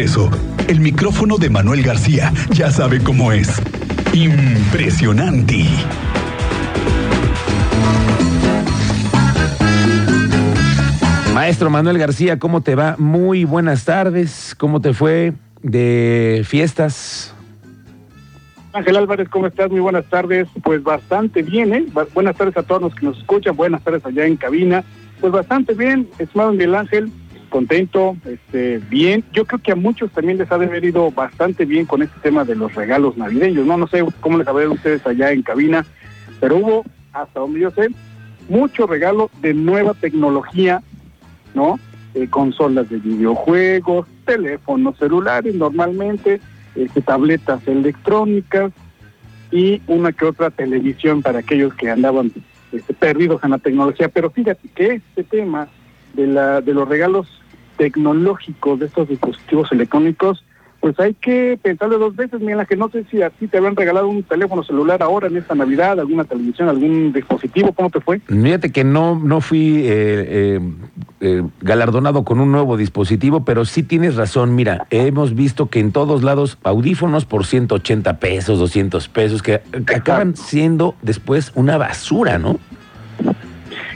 Eso, el micrófono de Manuel García ya sabe cómo es. Impresionante. Maestro Manuel García, ¿cómo te va? Muy buenas tardes. ¿Cómo te fue de fiestas? Ángel Álvarez, ¿cómo estás? Muy buenas tardes. Pues bastante bien, ¿eh? Buenas tardes a todos los que nos escuchan. Buenas tardes allá en cabina. Pues bastante bien, estimado Miguel Ángel. Contento, este, bien. Yo creo que a muchos también les ha de haber ido bastante bien con este tema de los regalos navideños. No, no sé cómo les habrá ustedes allá en cabina, pero hubo, hasta donde yo sé, mucho regalo de nueva tecnología ¿no? Eh, consolas de videojuegos, teléfonos celulares normalmente, este, tabletas electrónicas y una que otra televisión para aquellos que andaban este, perdidos en la tecnología. Pero fíjate que este tema de, la, de los regalos tecnológicos de estos dispositivos electrónicos pues hay que pensarlo dos veces, Miguel que no sé si a ti te habían regalado un teléfono celular ahora en esta Navidad, alguna televisión, algún dispositivo, ¿cómo te fue? Fíjate que no, no fui eh, eh, eh, galardonado con un nuevo dispositivo, pero sí tienes razón, mira, hemos visto que en todos lados audífonos por 180 pesos, 200 pesos, que, que acaban siendo después una basura, ¿no?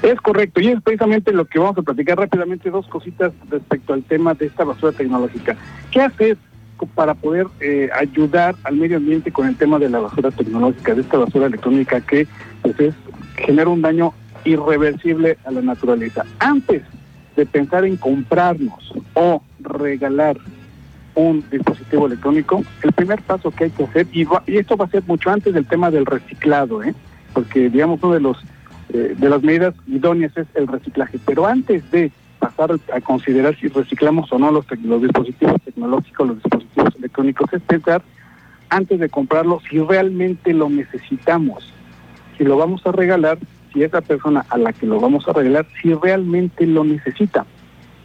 Es correcto, y es precisamente lo que vamos a platicar rápidamente, dos cositas respecto al tema de esta basura tecnológica. ¿Qué haces para poder eh, ayudar al medio ambiente con el tema de la basura tecnológica, de esta basura electrónica que pues es, genera un daño irreversible a la naturaleza. Antes de pensar en comprarnos o regalar un dispositivo electrónico, el primer paso que hay que hacer, y, y esto va a ser mucho antes del tema del reciclado, ¿eh? porque digamos uno de los de las medidas idóneas es el reciclaje, pero antes de pasar a considerar si reciclamos o no los, dispositivos tecnológicos, los dispositivos electrónicos, es pensar antes de comprarlo si realmente lo necesitamos, si lo vamos a regalar, si esa persona a la que lo vamos a regalar, si realmente lo necesita.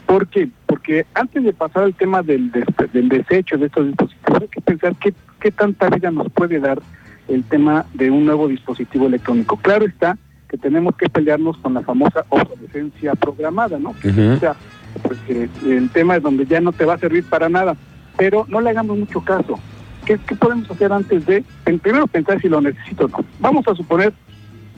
¿Por qué? Porque antes de pasar al tema del, del desecho de estos dispositivos, hay que pensar qué, qué tanta vida nos puede dar el tema de un nuevo dispositivo electrónico. Claro está que tenemos que pelearnos con la famosa obsolescencia programada, ¿no? O sea, porque el tema es donde ya no te va a servir para nada, pero no le hagamos mucho caso. ¿Qué, qué podemos hacer antes de, en primero pensar si lo necesito o no? Vamos a suponer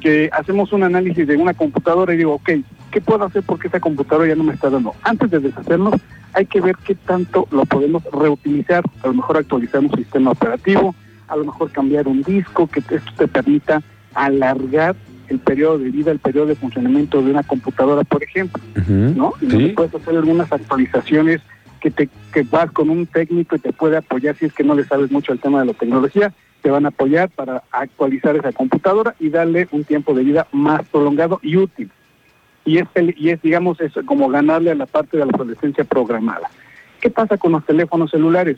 que hacemos un análisis de una computadora y digo, ok, ¿qué puedo hacer porque esa computadora ya no me está dando? Antes de deshacernos, hay que ver qué tanto lo podemos reutilizar, a lo mejor actualizar un sistema operativo, a lo mejor cambiar un disco, que esto te permita alargar el periodo de vida, el periodo de funcionamiento de una computadora, por ejemplo, ¿no? Y puedes hacer algunas actualizaciones que te que vas con un técnico y te puede apoyar si es que no le sabes mucho al tema de la tecnología, te van a apoyar para actualizar esa computadora y darle un tiempo de vida más prolongado y útil. Y es, y es digamos, es como ganarle a la parte de la obsolescencia programada. ¿Qué pasa con los teléfonos celulares?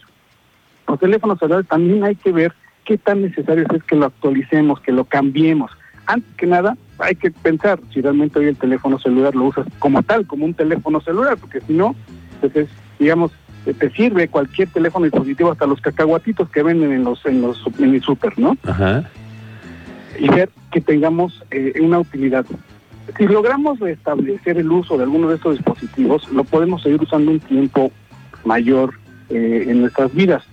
Los teléfonos celulares también hay que ver qué tan necesario es que lo actualicemos, que lo cambiemos antes que nada hay que pensar si realmente hoy el teléfono celular lo usas como tal, como un teléfono celular, porque si no, pues es, digamos, te sirve cualquier teléfono dispositivo, hasta los cacahuatitos que venden en los en los en el super, ¿no? Ajá. Y ver que tengamos eh, una utilidad. Si logramos restablecer el uso de alguno de estos dispositivos, lo podemos seguir usando un tiempo mayor eh, en nuestras vidas.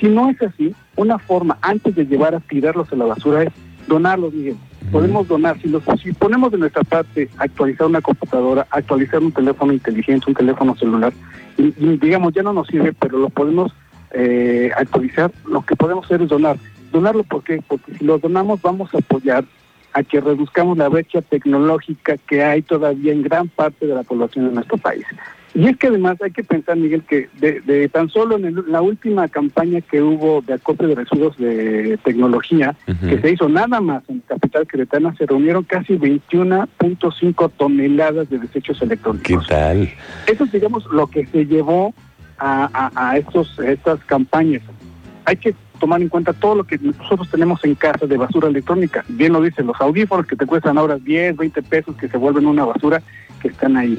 Si no es así, una forma antes de llevar a tirarlos a la basura es donarlos, Miguel podemos donar. Si, los, si ponemos de nuestra parte actualizar una computadora, actualizar un teléfono inteligente, un teléfono celular, y, digamos, ya no nos sirve, pero lo podemos eh, actualizar, lo que podemos hacer es donar. ¿Donarlo por? Porque si lo donamos vamos a apoyar a que reduzcamos la brecha tecnológica que hay todavía en gran parte de la población de nuestro país. Y es que además hay que pensar, Miguel, que de, tan solo en la última campaña que hubo de acopio de residuos de tecnología, que se hizo nada más en Capital Queretana, se reunieron casi 21.5 toneladas de desechos electrónicos. ¿Qué tal? Eso es, digamos, lo que se llevó a, a, estos, estas campañas. Hay que tomar en cuenta todo lo que nosotros tenemos en casa de basura electrónica. Bien lo dicen los audífonos que te cuestan ahora 10, 20 pesos, que se vuelven una basura, que están ahí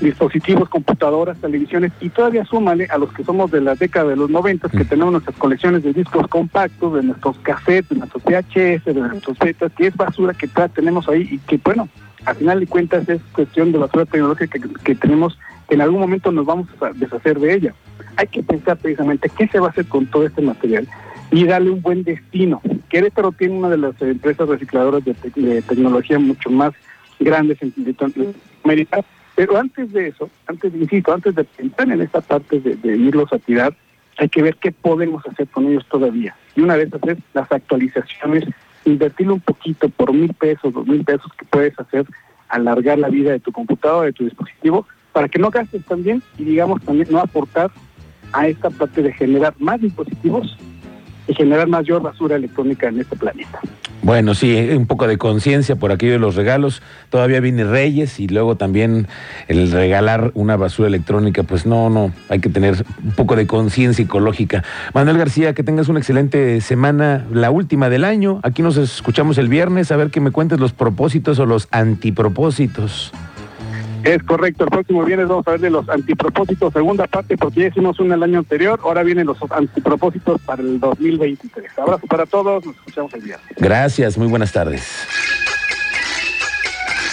dispositivos, computadoras, televisiones y todavía súmale a los que somos de la década de los 90 que tenemos nuestras colecciones de discos compactos, de nuestros cassettes, de nuestros VHS, de nuestros betas, que es basura que todavía tenemos ahí y que bueno, al final de cuentas es cuestión de basura tecnológica que, tenemos en algún momento nos vamos a deshacer de ella. Hay que pensar precisamente qué se va a hacer con todo este material y darle un buen destino. Querétaro tiene una de las empresas recicladoras de, tecnología mucho más grandes en América, pero antes de eso, antes, insisto, antes de pensar en esta parte de, de irlos a tirar, hay que ver qué podemos hacer con ellos todavía. Y una vez hacer las actualizaciones, invertirle un poquito por mil pesos, dos mil pesos que puedes hacer, alargar la vida de tu computadora, de tu dispositivo, para que no gastes también y digamos también no aportar a esta parte de generar más dispositivos y generar mayor basura electrónica en este planeta. Bueno, sí, un poco de conciencia por aquello de los regalos. Todavía viene Reyes y luego también el regalar una basura electrónica, pues no, no, hay que tener un poco de conciencia ecológica. Manuel García, que tengas una excelente semana, la última del año. Aquí nos escuchamos el viernes, a ver que me cuentes los propósitos o los antipropósitos. Es correcto, el próximo viernes vamos a ver de los antipropósitos, segunda parte, porque ya hicimos una el año anterior, ahora vienen los antipropósitos para el 2023. Abrazo para todos, nos escuchamos el viernes. Gracias, muy buenas tardes.